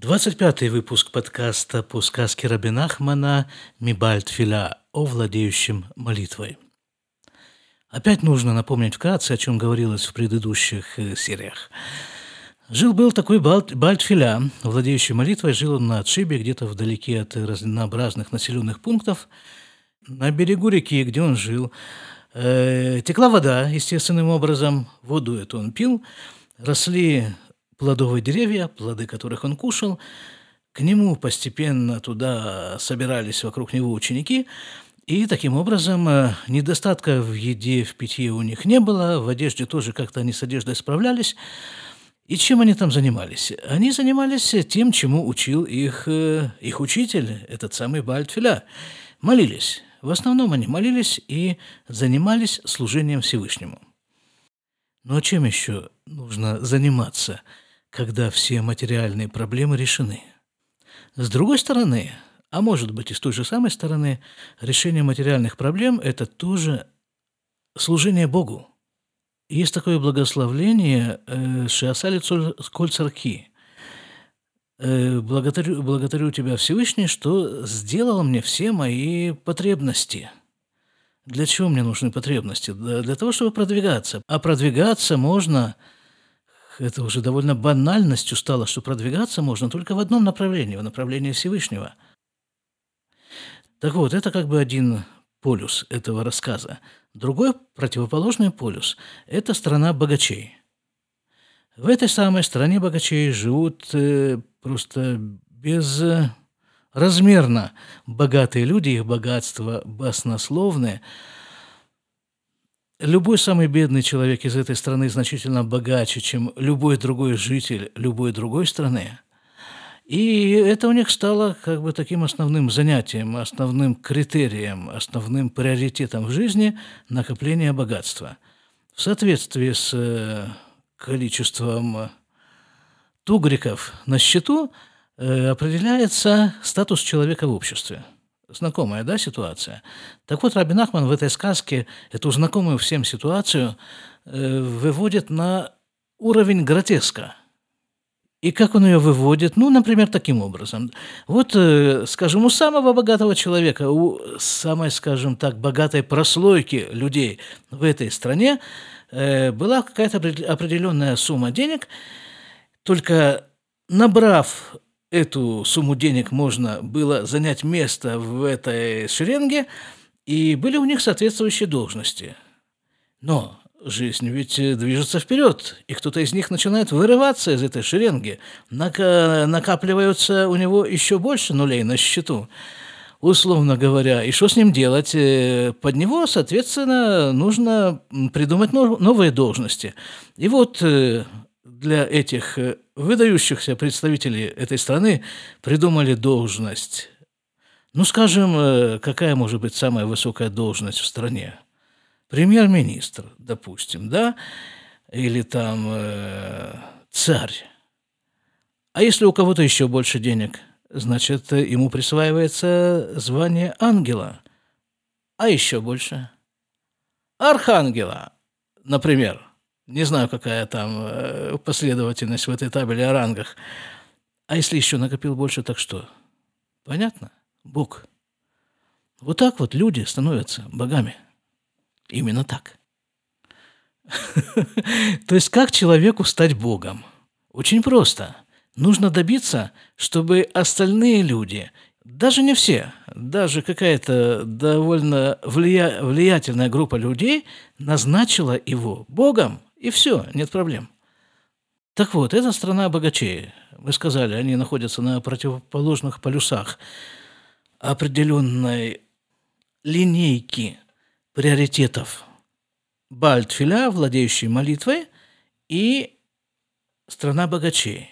25 выпуск подкаста по сказке Рабинахмана «Мибальт Филя» о владеющем молитвой. Опять нужно напомнить вкратце, о чем говорилось в предыдущих э, сериях. Жил-был такой Бальтфиля, владеющий молитвой, жил он на отшибе, где-то вдалеке от разнообразных населенных пунктов. На берегу реки, где он жил, э, текла вода, естественным образом, воду эту он пил, росли плодовые деревья, плоды которых он кушал. К нему постепенно туда собирались вокруг него ученики, и таким образом э, недостатка в еде, в питье у них не было, в одежде тоже как-то они с одеждой справлялись. И чем они там занимались? Они занимались тем, чему учил их, э, их учитель, этот самый Бальтфиля. Молились. В основном они молились и занимались служением Всевышнему. Но чем еще нужно заниматься – когда все материальные проблемы решены. С другой стороны, а может быть и с той же самой стороны, решение материальных проблем – это тоже служение Богу. Есть такое благословление э, Шиасали Коль Царки. Э, благодарю, благодарю Тебя, Всевышний, что сделал мне все мои потребности. Для чего мне нужны потребности? Для того, чтобы продвигаться. А продвигаться можно – это уже довольно банальностью стало, что продвигаться можно только в одном направлении, в направлении Всевышнего. Так вот, это как бы один полюс этого рассказа. Другой противоположный полюс – это страна богачей. В этой самой стране богачей живут э, просто безразмерно богатые люди, их богатство баснословное – Любой самый бедный человек из этой страны значительно богаче, чем любой другой житель любой другой страны. И это у них стало как бы таким основным занятием, основным критерием, основным приоритетом в жизни накопление богатства. В соответствии с э, количеством тугриков на счету э, определяется статус человека в обществе – Знакомая, да, ситуация? Так вот, Рабин Ахман в этой сказке эту знакомую всем ситуацию э, выводит на уровень гротеска. И как он ее выводит? Ну, например, таким образом. Вот, э, скажем, у самого богатого человека, у самой, скажем так, богатой прослойки людей в этой стране э, была какая-то определенная сумма денег, только набрав эту сумму денег можно было занять место в этой шеренге, и были у них соответствующие должности. Но жизнь ведь движется вперед, и кто-то из них начинает вырываться из этой шеренги, накапливаются у него еще больше нулей на счету условно говоря, и что с ним делать? Э, под него, соответственно, нужно придумать новые должности. И вот э, для этих э, выдающихся представителей этой страны придумали должность. Ну, скажем, э, какая может быть самая высокая должность в стране? Премьер-министр, допустим, да? Или там э, царь. А если у кого-то еще больше денег, значит, ему присваивается звание ангела. А еще больше? Архангела, например. Не знаю, какая там э, последовательность в этой табеле о рангах. А если еще накопил больше, так что? Понятно? Бог. Вот так вот люди становятся богами. Именно так. То есть как человеку стать богом? Очень просто. Нужно добиться, чтобы остальные люди, даже не все, даже какая-то довольно влия... влиятельная группа людей назначила его богом – и все, нет проблем. Так вот, эта страна богачей. Вы сказали, они находятся на противоположных полюсах определенной линейки приоритетов. Бальтфиля, владеющий молитвой, и страна богачей.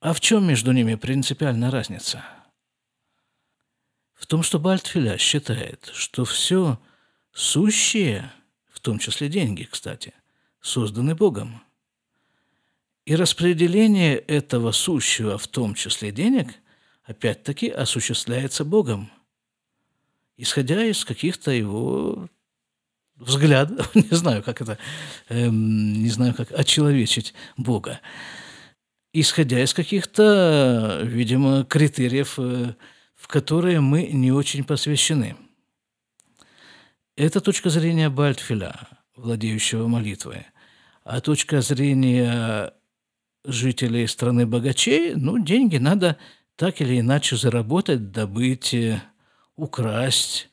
А в чем между ними принципиальная разница? В том, что Бальтфиля считает, что все сущее, в том числе деньги, кстати, созданы Богом. И распределение этого сущего, в том числе денег, опять-таки осуществляется Богом, исходя из каких-то его взглядов, не знаю, как это, эм, не знаю, как очеловечить Бога. исходя из каких-то, видимо, критериев, э, в которые мы не очень посвящены. Это точка зрения Бальтфиля, владеющего молитвой. А точка зрения жителей страны богачей, ну, деньги надо так или иначе заработать, добыть, э, украсть.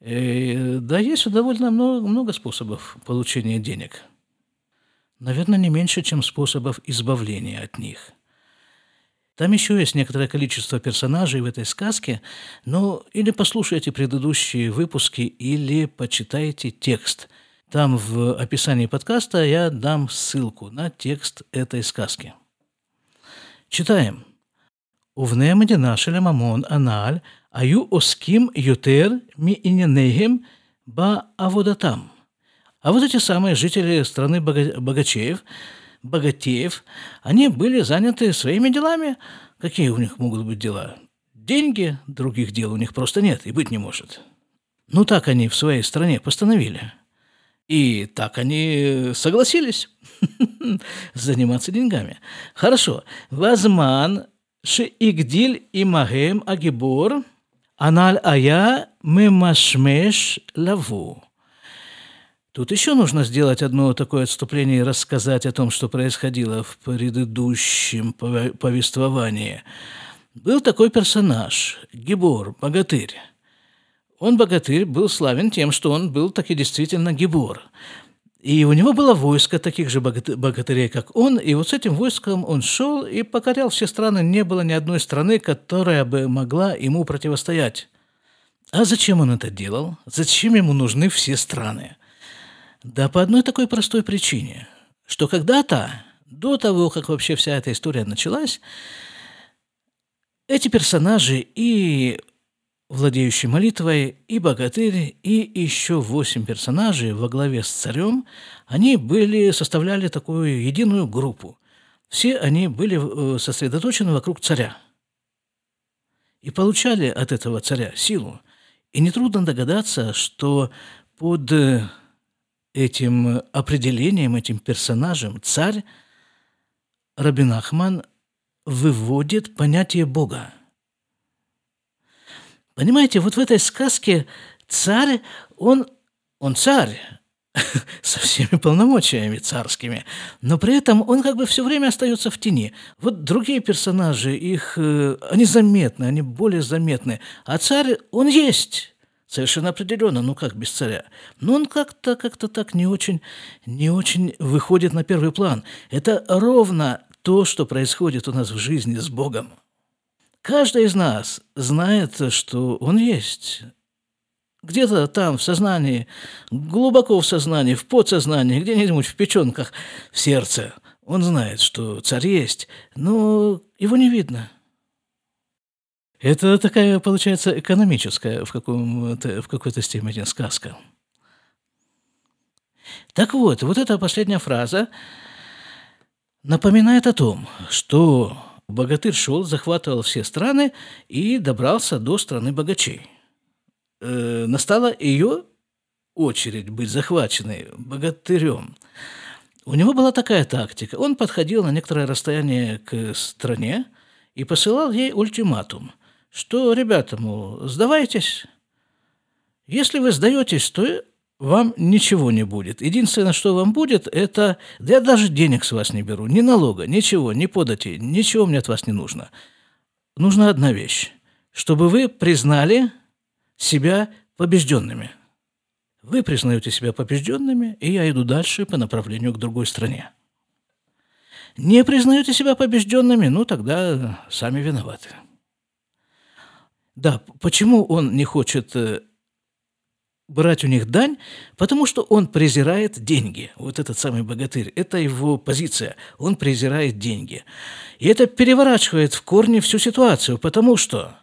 И, э, да, есть довольно много, много способов получения денег. Наверное, не меньше, чем способов избавления от них. Там еще есть некоторое количество персонажей в этой сказке, но или послушайте предыдущие выпуски, или почитайте текст. Там в описании подкаста я дам ссылку на текст этой сказки. Читаем. Увнемди нашеле мамон аналь, аю оским ютер ми иненегем ба аводатам. А вот эти самые жители страны богачеев, богатеев, они были заняты своими делами. Какие у них могут быть дела? Деньги, других дел у них просто нет и быть не может. Ну так они в своей стране постановили – и так они согласились заниматься деньгами. Хорошо. Вазман шиигдиль имагем агибор аналь ая мемашмеш лаву. Тут еще нужно сделать одно такое отступление и рассказать о том, что происходило в предыдущем повествовании. Был такой персонаж, Гибор, богатырь. Он, богатырь, был славен тем, что он был таки действительно Гибор. И у него было войско таких же богатырей, как он, и вот с этим войском он шел и покорял все страны. Не было ни одной страны, которая бы могла ему противостоять. А зачем он это делал? Зачем ему нужны все страны? Да по одной такой простой причине, что когда-то, до того, как вообще вся эта история началась, эти персонажи и владеющий молитвой, и богатырь, и еще восемь персонажей во главе с царем, они были, составляли такую единую группу. Все они были э, сосредоточены вокруг царя и получали от этого царя силу. И нетрудно догадаться, что под э, этим определением, этим персонажем царь Рабин Ахман выводит понятие Бога. Понимаете, вот в этой сказке царь, он, он царь, со всеми полномочиями царскими, но при этом он как бы все время остается в тени. Вот другие персонажи, их, э, они заметны, они более заметны, а царь, он есть, Совершенно определенно, ну как без царя. Но он как-то как так не очень, не очень выходит на первый план. Это ровно то, что происходит у нас в жизни с Богом. Каждый из нас знает, что Он есть. Где-то там, в сознании, глубоко в сознании, в подсознании, где-нибудь в печенках, в сердце. Он знает, что царь есть, но его не видно – это такая, получается, экономическая в, каком-то, в какой-то степени сказка. Так вот, вот эта последняя фраза напоминает о том, что богатырь шел, захватывал все страны и добрался до страны богачей. Э, настала ее очередь быть захваченной богатырем. У него была такая тактика. Он подходил на некоторое расстояние к стране и посылал ей ультиматум – что, ребята, мол, сдавайтесь. Если вы сдаетесь, то вам ничего не будет. Единственное, что вам будет, это... Да я даже денег с вас не беру, ни налога, ничего, ни подати, ничего мне от вас не нужно. Нужна одна вещь, чтобы вы признали себя побежденными. Вы признаете себя побежденными, и я иду дальше по направлению к другой стране. Не признаете себя побежденными, ну тогда сами виноваты. Да, почему он не хочет э, брать у них дань? Потому что он презирает деньги. Вот этот самый богатырь. Это его позиция. Он презирает деньги. И это переворачивает в корне всю ситуацию, потому что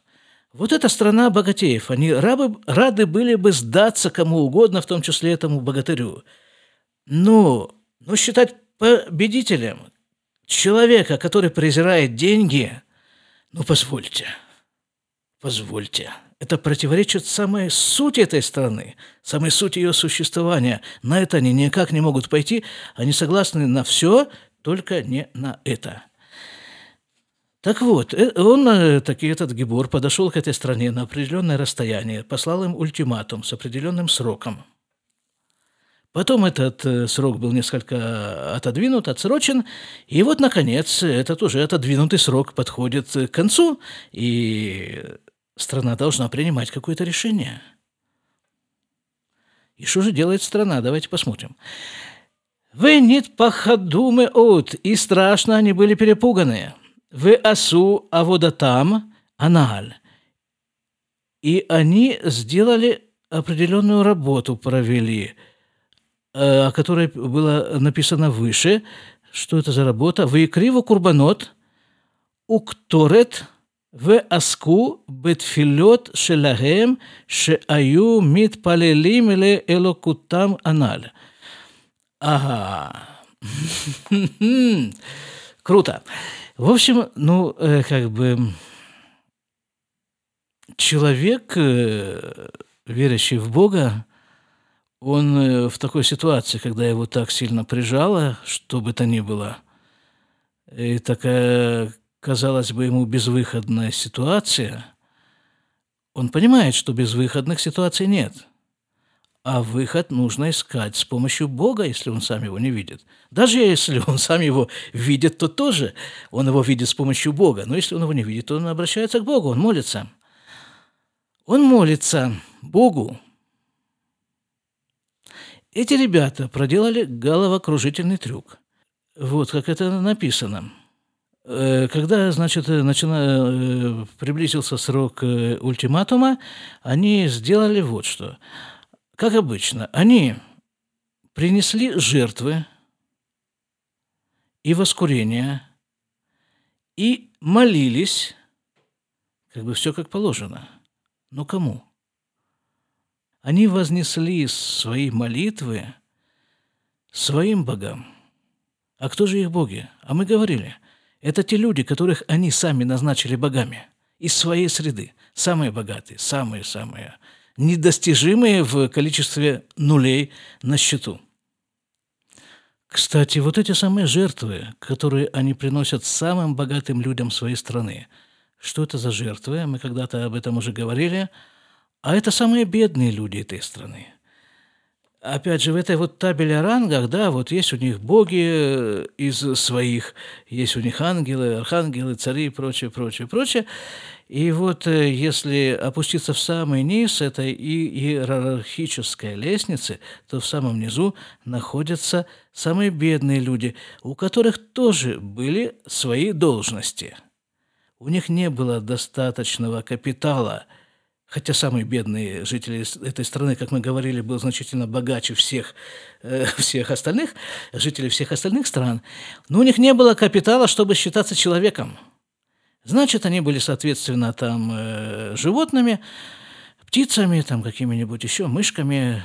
вот эта страна богатеев, они рабы, рады были бы сдаться кому угодно, в том числе этому богатырю. Но, но считать победителем человека, который презирает деньги, ну, позвольте – Позвольте, это противоречит самой сути этой страны, самой сути ее существования. На это они никак не могут пойти, они согласны на все, только не на это. Так вот, э, он, э, таки этот Гибор, подошел к этой стране на определенное расстояние, послал им ультиматум с определенным сроком. Потом этот э, срок был несколько отодвинут, отсрочен, и вот, наконец, этот уже отодвинутый срок подходит к концу, и страна должна принимать какое-то решение. И что же делает страна? Давайте посмотрим. Вы нет пахадумы от, и страшно они были перепуганы. Вы асу аводатам аналь. И они сделали определенную работу, провели, э, о которой было написано выше. Что это за работа? Вы криво курбанот, укторет ועסקו בתפילות שלהם שהיו מתפללים לאלוקותם הנ"ל. Ага. Круто. В общем, ну, э, как бы человек, э, верящий в Бога, он э, в такой ситуации, когда его так сильно прижало, что бы то ни было, и такая, казалось бы, ему безвыходная ситуация, он понимает, что безвыходных ситуаций нет – а выход нужно искать с помощью Бога, если он сам его не видит. Даже если он сам его видит, то тоже он его видит с помощью Бога. Но если он его не видит, то он обращается к Богу, он молится. Он молится Богу. Эти ребята проделали головокружительный трюк. Вот как это написано. Э, когда, значит, начина... Э, приблизился срок э, ультиматума, они сделали вот что – как обычно, они принесли жертвы и воскурения, и молились, как бы все как положено. Но кому? Они вознесли свои молитвы своим богам. А кто же их боги? А мы говорили, это те люди, которых они сами назначили богами из своей среды, самые богатые, самые-самые недостижимые в количестве нулей на счету. Кстати, вот эти самые жертвы, которые они приносят самым богатым людям своей страны, что это за жертвы? Мы когда-то об этом уже говорили. А это самые бедные люди этой страны – опять же, в этой вот табеле о рангах, да, вот есть у них боги э, из своих, есть у них ангелы, архангелы, цари и прочее, прочее, прочее. И вот э, если опуститься в самый низ этой иерархической лестницы, то в самом низу находятся самые бедные люди, у которых тоже были свои должности. У них не было достаточного капитала – хотя самые бедные жители этой страны, как мы говорили, был значительно богаче всех, э, всех остальных, жителей всех остальных стран, но у них не было капитала, чтобы считаться человеком. Значит, они были, соответственно, там э, животными, птицами, там какими-нибудь еще, мышками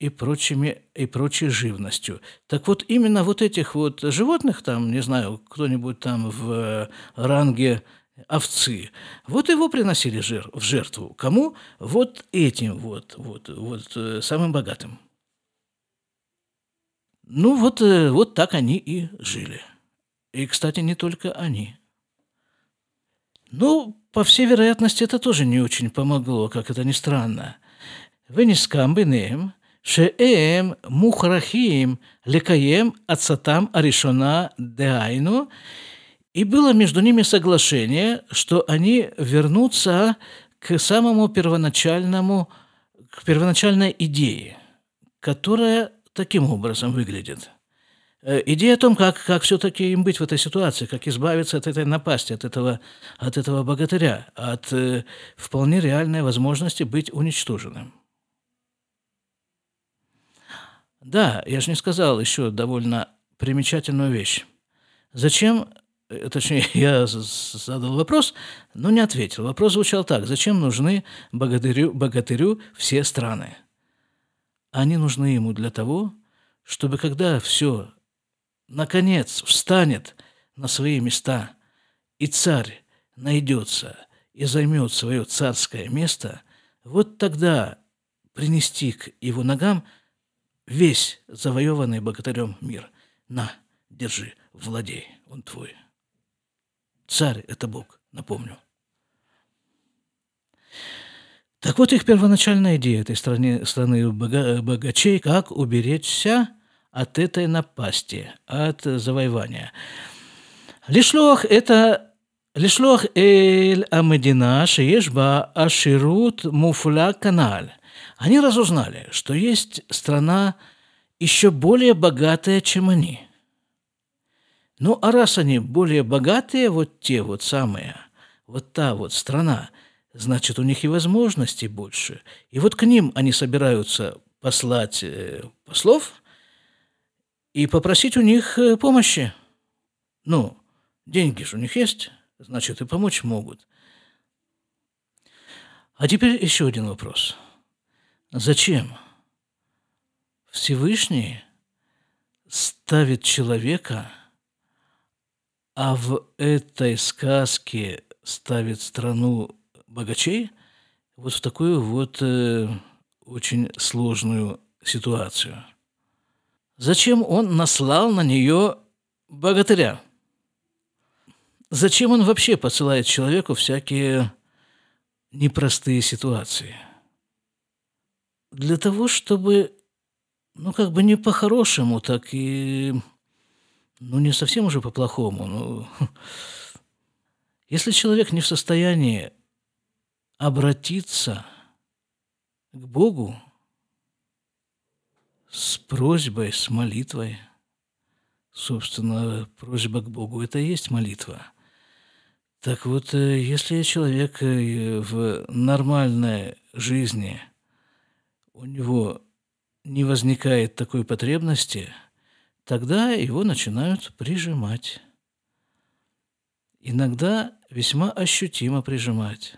и прочими и прочей живностью. Так вот, именно вот этих вот животных, там, не знаю, кто-нибудь там в э, ранге овцы. Вот его приносили жир, в жертву. Кому? Вот этим вот, вот, вот э, самым богатым. Ну вот, э, вот так они и жили. И, кстати, не только они. Ну, по всей вероятности, это тоже не очень помогло, как это ни странно. Венискам бенеем, шеем мухрахим лекаем ацатам аришона деайну – и было между ними соглашение, что они вернутся к самому первоначальному, к первоначальной идее, которая таким образом выглядит. Э, идея о том, как, как все-таки им быть в этой ситуации, как избавиться от этой напасти, от этого, от этого богатыря, от э, вполне реальной возможности быть уничтоженным. Да, я же не сказал еще довольно примечательную вещь. Зачем точнее, я задал вопрос, но не ответил. Вопрос звучал так. Зачем нужны богатырю, богатырю все страны? Они нужны ему для того, чтобы когда все, наконец, встанет на свои места, и царь найдется и займет свое царское место, вот тогда принести к его ногам весь завоеванный богатырем мир. На, держи, владей, он твой. Царь – это Бог, напомню. Так вот их первоначальная идея этой страны, страны богачей, как уберечься от этой напасти, от завоевания. Лишлох – это Лишлох эль Амедина Шиешба Аширут Муфля Каналь. Они разузнали, что есть страна еще более богатая, чем они – ну, а раз они более богатые, вот те вот самые, вот та вот страна, значит, у них и возможностей больше. И вот к ним они собираются послать э, послов и попросить у них э, помощи. Ну, деньги же у них есть значит, и помочь могут. А теперь еще один вопрос. Зачем Всевышний ставит человека, а в этой сказке ставит страну богачей вот в такую вот э, очень сложную ситуацию? Зачем он наслал на нее богатыря? Зачем он вообще посылает человеку всякие непростые ситуации? Для того, чтобы, ну, как бы не по-хорошему, так и, ну, не совсем уже по-плохому. Ну, если человек не в состоянии обратиться к Богу с просьбой, с молитвой, собственно, просьба к Богу – это и есть молитва – так вот, э, если человек э, в нормальной жизни, у него не возникает такой потребности, тогда его начинают прижимать. Иногда весьма ощутимо прижимать,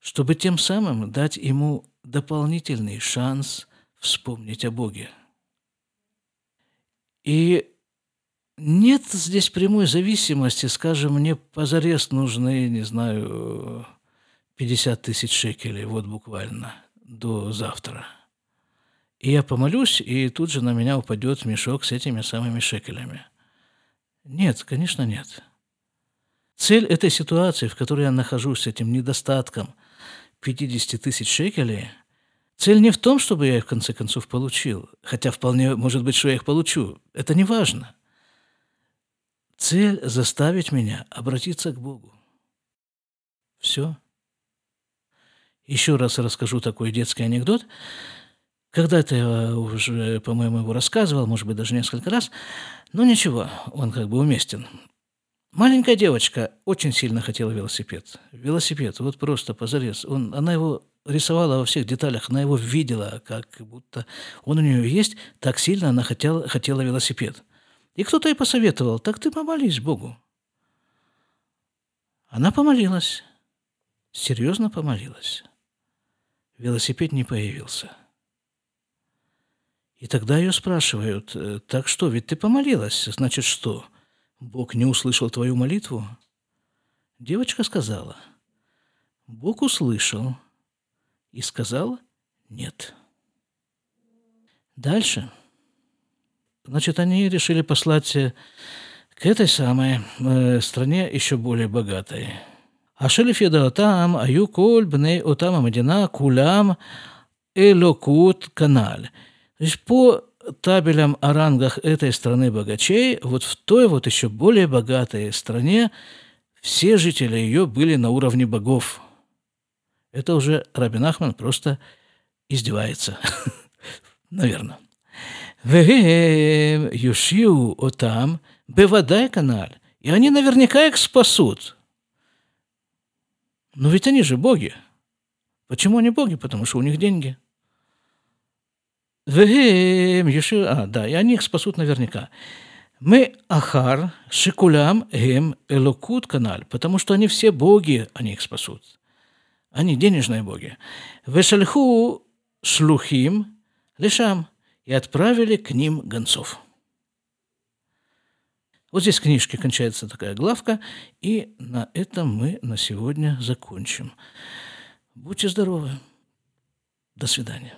чтобы тем самым дать ему дополнительный шанс вспомнить о Боге. И нет здесь прямой зависимости, скажем, мне позарез нужны, не знаю, 50 тысяч шекелей, вот буквально, до завтра. И я помолюсь, и тут же на меня упадет мешок с этими самыми шекелями. Нет, конечно, нет. Цель этой ситуации, в которой я нахожусь с этим недостатком 50 тысяч шекелей, цель не в том, чтобы я их в конце концов получил, хотя вполне может быть, что я их получу. Это не важно. Цель – заставить меня обратиться к Богу. Все. Еще раз расскажу такой детский анекдот. Когда-то я уже, по-моему, его рассказывал, может быть, даже несколько раз. Но ничего, он как бы уместен. Маленькая девочка очень сильно хотела велосипед. Велосипед, вот просто позарез. Он, она его рисовала во всех деталях, она его видела, как будто он у нее есть. Так сильно она хотела, хотела велосипед. И кто-то ей посоветовал, так ты помолись Богу. Она помолилась, серьезно помолилась. Велосипед не появился. И тогда ее спрашивают, э, так что, ведь ты помолилась, значит что? Бог не услышал твою молитву? Девочка сказала, Бог услышал и сказал нет. Дальше. Значит, они решили послать э, к этой самой э, стране еще более богатой. Ашелиф там, аю отам амадина кулям элокут каналь. То есть по табелям о рангах этой страны богачей, вот в той вот еще более богатой стране все жители ее были на уровне богов. Это уже Рабин Ахман просто издевается. Наверное. «Вегеем юшиу отам бевадай канал, И они наверняка их спасут. Но ведь они же боги. Почему они боги? Потому что у них деньги – Вегем, Ешив... А, да, и они их спасут наверняка. Мы ахар шикулям гем элокут канал, потому что они все боги, они их спасут. Они денежные боги. Вешальху шлухим лишам и отправили к ним гонцов. Вот здесь в книжке кончается такая главка, и на этом мы на сегодня закончим. Будьте здоровы. До свидания.